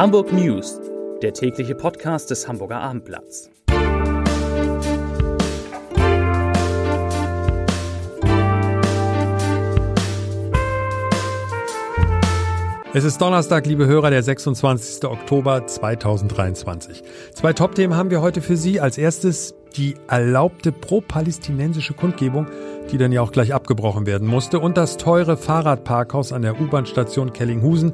Hamburg News, der tägliche Podcast des Hamburger Abendblatts. Es ist Donnerstag, liebe Hörer, der 26. Oktober 2023. Zwei Top-Themen haben wir heute für Sie. Als erstes die erlaubte pro-palästinensische Kundgebung, die dann ja auch gleich abgebrochen werden musste, und das teure Fahrradparkhaus an der U-Bahn-Station Kellinghusen.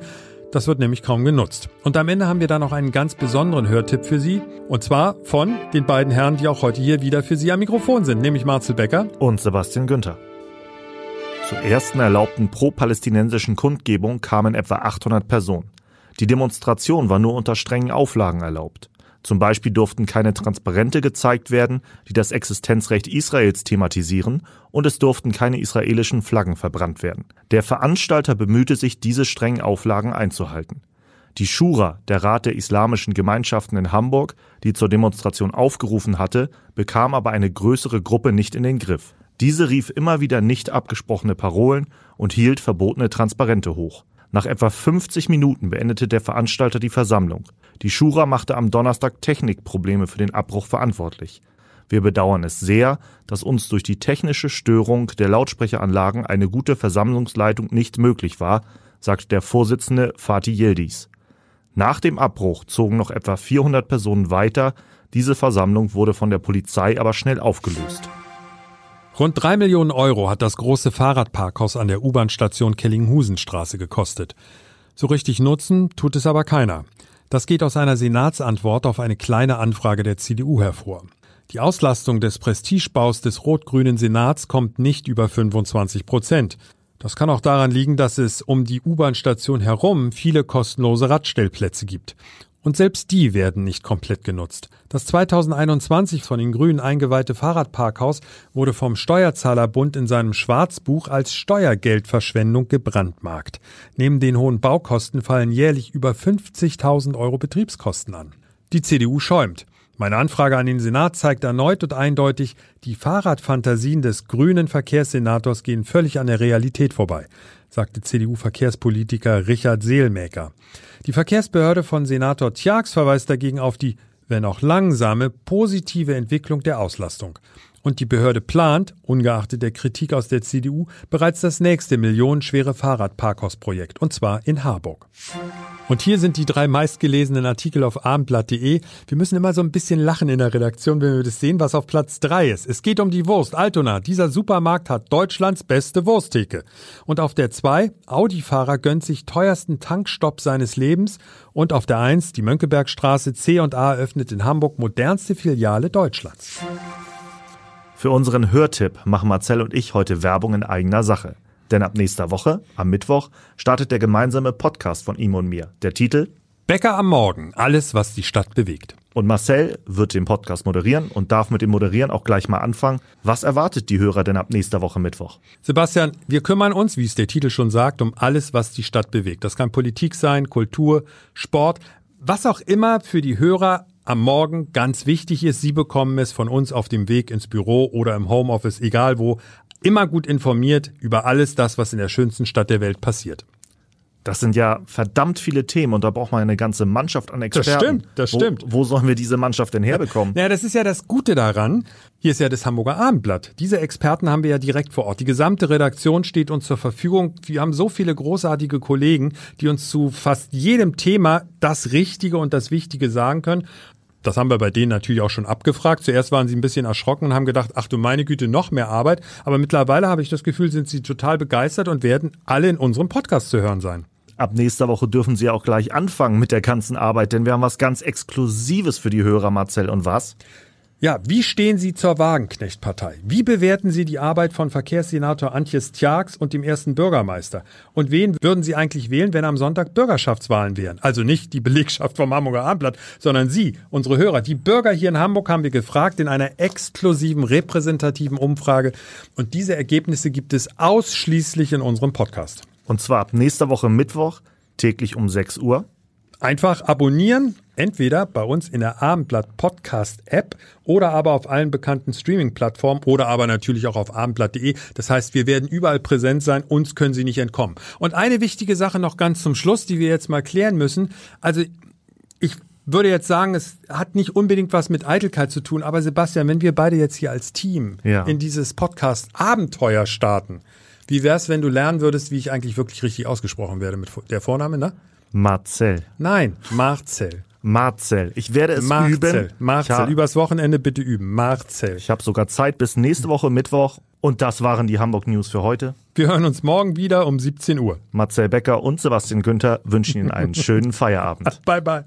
Das wird nämlich kaum genutzt. Und am Ende haben wir dann noch einen ganz besonderen Hörtipp für Sie. Und zwar von den beiden Herren, die auch heute hier wieder für Sie am Mikrofon sind, nämlich Marcel Becker und Sebastian Günther. Zur ersten erlaubten pro-palästinensischen Kundgebung kamen etwa 800 Personen. Die Demonstration war nur unter strengen Auflagen erlaubt. Zum Beispiel durften keine Transparente gezeigt werden, die das Existenzrecht Israels thematisieren, und es durften keine israelischen Flaggen verbrannt werden. Der Veranstalter bemühte sich, diese strengen Auflagen einzuhalten. Die Schura, der Rat der islamischen Gemeinschaften in Hamburg, die zur Demonstration aufgerufen hatte, bekam aber eine größere Gruppe nicht in den Griff. Diese rief immer wieder nicht abgesprochene Parolen und hielt verbotene Transparente hoch. Nach etwa 50 Minuten beendete der Veranstalter die Versammlung. Die Schura machte am Donnerstag Technikprobleme für den Abbruch verantwortlich. Wir bedauern es sehr, dass uns durch die technische Störung der Lautsprecheranlagen eine gute Versammlungsleitung nicht möglich war, sagt der Vorsitzende Fatih Yildiz. Nach dem Abbruch zogen noch etwa 400 Personen weiter. Diese Versammlung wurde von der Polizei aber schnell aufgelöst. Rund drei Millionen Euro hat das große Fahrradparkhaus an der U-Bahn-Station Kellinghusenstraße gekostet. So richtig nutzen tut es aber keiner. Das geht aus einer Senatsantwort auf eine kleine Anfrage der CDU hervor. Die Auslastung des Prestigebaus des rot-grünen Senats kommt nicht über 25 Prozent. Das kann auch daran liegen, dass es um die U-Bahn-Station herum viele kostenlose Radstellplätze gibt. Und selbst die werden nicht komplett genutzt. Das 2021 von den Grünen eingeweihte Fahrradparkhaus wurde vom Steuerzahlerbund in seinem Schwarzbuch als Steuergeldverschwendung gebrandmarkt. Neben den hohen Baukosten fallen jährlich über 50.000 Euro Betriebskosten an. Die CDU schäumt. Meine Anfrage an den Senat zeigt erneut und eindeutig, die Fahrradfantasien des grünen Verkehrssenators gehen völlig an der Realität vorbei sagte CDU-Verkehrspolitiker Richard Seelmäker. Die Verkehrsbehörde von Senator Tjax verweist dagegen auf die, wenn auch langsame, positive Entwicklung der Auslastung. Und die Behörde plant, ungeachtet der Kritik aus der CDU, bereits das nächste millionenschwere Fahrradparkhausprojekt, und zwar in Harburg. Und hier sind die drei meistgelesenen Artikel auf abendblatt.de. Wir müssen immer so ein bisschen lachen in der Redaktion, wenn wir das sehen, was auf Platz drei ist. Es geht um die Wurst. Altona, dieser Supermarkt hat Deutschlands beste Wursttheke. Und auf der zwei, Audi-Fahrer gönnt sich teuersten Tankstopp seines Lebens. Und auf der eins, die Mönckebergstraße C&A eröffnet in Hamburg modernste Filiale Deutschlands. Für unseren Hörtipp machen Marcel und ich heute Werbung in eigener Sache. Denn ab nächster Woche, am Mittwoch, startet der gemeinsame Podcast von ihm und mir. Der Titel Bäcker am Morgen, alles, was die Stadt bewegt. Und Marcel wird den Podcast moderieren und darf mit dem Moderieren auch gleich mal anfangen. Was erwartet die Hörer denn ab nächster Woche Mittwoch? Sebastian, wir kümmern uns, wie es der Titel schon sagt, um alles, was die Stadt bewegt. Das kann Politik sein, Kultur, Sport, was auch immer für die Hörer am Morgen ganz wichtig ist. Sie bekommen es von uns auf dem Weg ins Büro oder im Homeoffice, egal wo, immer gut informiert über alles das, was in der schönsten Stadt der Welt passiert. Das sind ja verdammt viele Themen und da braucht man eine ganze Mannschaft an Experten. Das stimmt, das stimmt. Wo, wo sollen wir diese Mannschaft denn herbekommen? Ja, das ist ja das Gute daran. Hier ist ja das Hamburger Abendblatt. Diese Experten haben wir ja direkt vor Ort. Die gesamte Redaktion steht uns zur Verfügung. Wir haben so viele großartige Kollegen, die uns zu fast jedem Thema das Richtige und das Wichtige sagen können. Das haben wir bei denen natürlich auch schon abgefragt. Zuerst waren sie ein bisschen erschrocken und haben gedacht, ach du meine Güte, noch mehr Arbeit. Aber mittlerweile habe ich das Gefühl, sind sie total begeistert und werden alle in unserem Podcast zu hören sein. Ab nächster Woche dürfen Sie auch gleich anfangen mit der ganzen Arbeit, denn wir haben was ganz Exklusives für die Hörer, Marcel. Und was? Ja, wie stehen Sie zur Wagenknecht-Partei? Wie bewerten Sie die Arbeit von Verkehrssenator Antjes Tjax und dem ersten Bürgermeister? Und wen würden Sie eigentlich wählen, wenn am Sonntag Bürgerschaftswahlen wären? Also nicht die Belegschaft vom Hamburger Abendblatt, sondern Sie, unsere Hörer. Die Bürger hier in Hamburg haben wir gefragt in einer exklusiven, repräsentativen Umfrage. Und diese Ergebnisse gibt es ausschließlich in unserem Podcast. Und zwar ab nächster Woche Mittwoch, täglich um 6 Uhr. Einfach abonnieren, entweder bei uns in der Abendblatt Podcast App oder aber auf allen bekannten Streaming-Plattformen oder aber natürlich auch auf abendblatt.de. Das heißt, wir werden überall präsent sein, uns können Sie nicht entkommen. Und eine wichtige Sache noch ganz zum Schluss, die wir jetzt mal klären müssen. Also ich würde jetzt sagen, es hat nicht unbedingt was mit Eitelkeit zu tun, aber Sebastian, wenn wir beide jetzt hier als Team Ja. in dieses Podcast Abenteuer starten, wie wär's, wenn du lernen würdest, wie ich eigentlich wirklich richtig ausgesprochen werde mit der Vorname, ne? Marcel. Nein, Marcel. Marcel. Ich werde es Marcel. üben. Marcel. Ich, Übers Wochenende bitte üben. Marcel. ich habe sogar Zeit bis nächste Woche Mittwoch. Und das waren die Hamburg News für heute. Wir hören uns morgen wieder um 17 Uhr. Marcel Becker und Sebastian Günther wünschen Ihnen einen schönen Feierabend. Bye bye.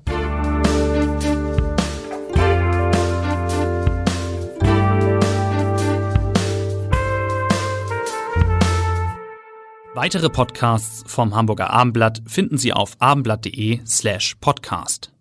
Weitere Podcasts vom Hamburger Abendblatt finden Sie auf abendblatt.de slash podcast.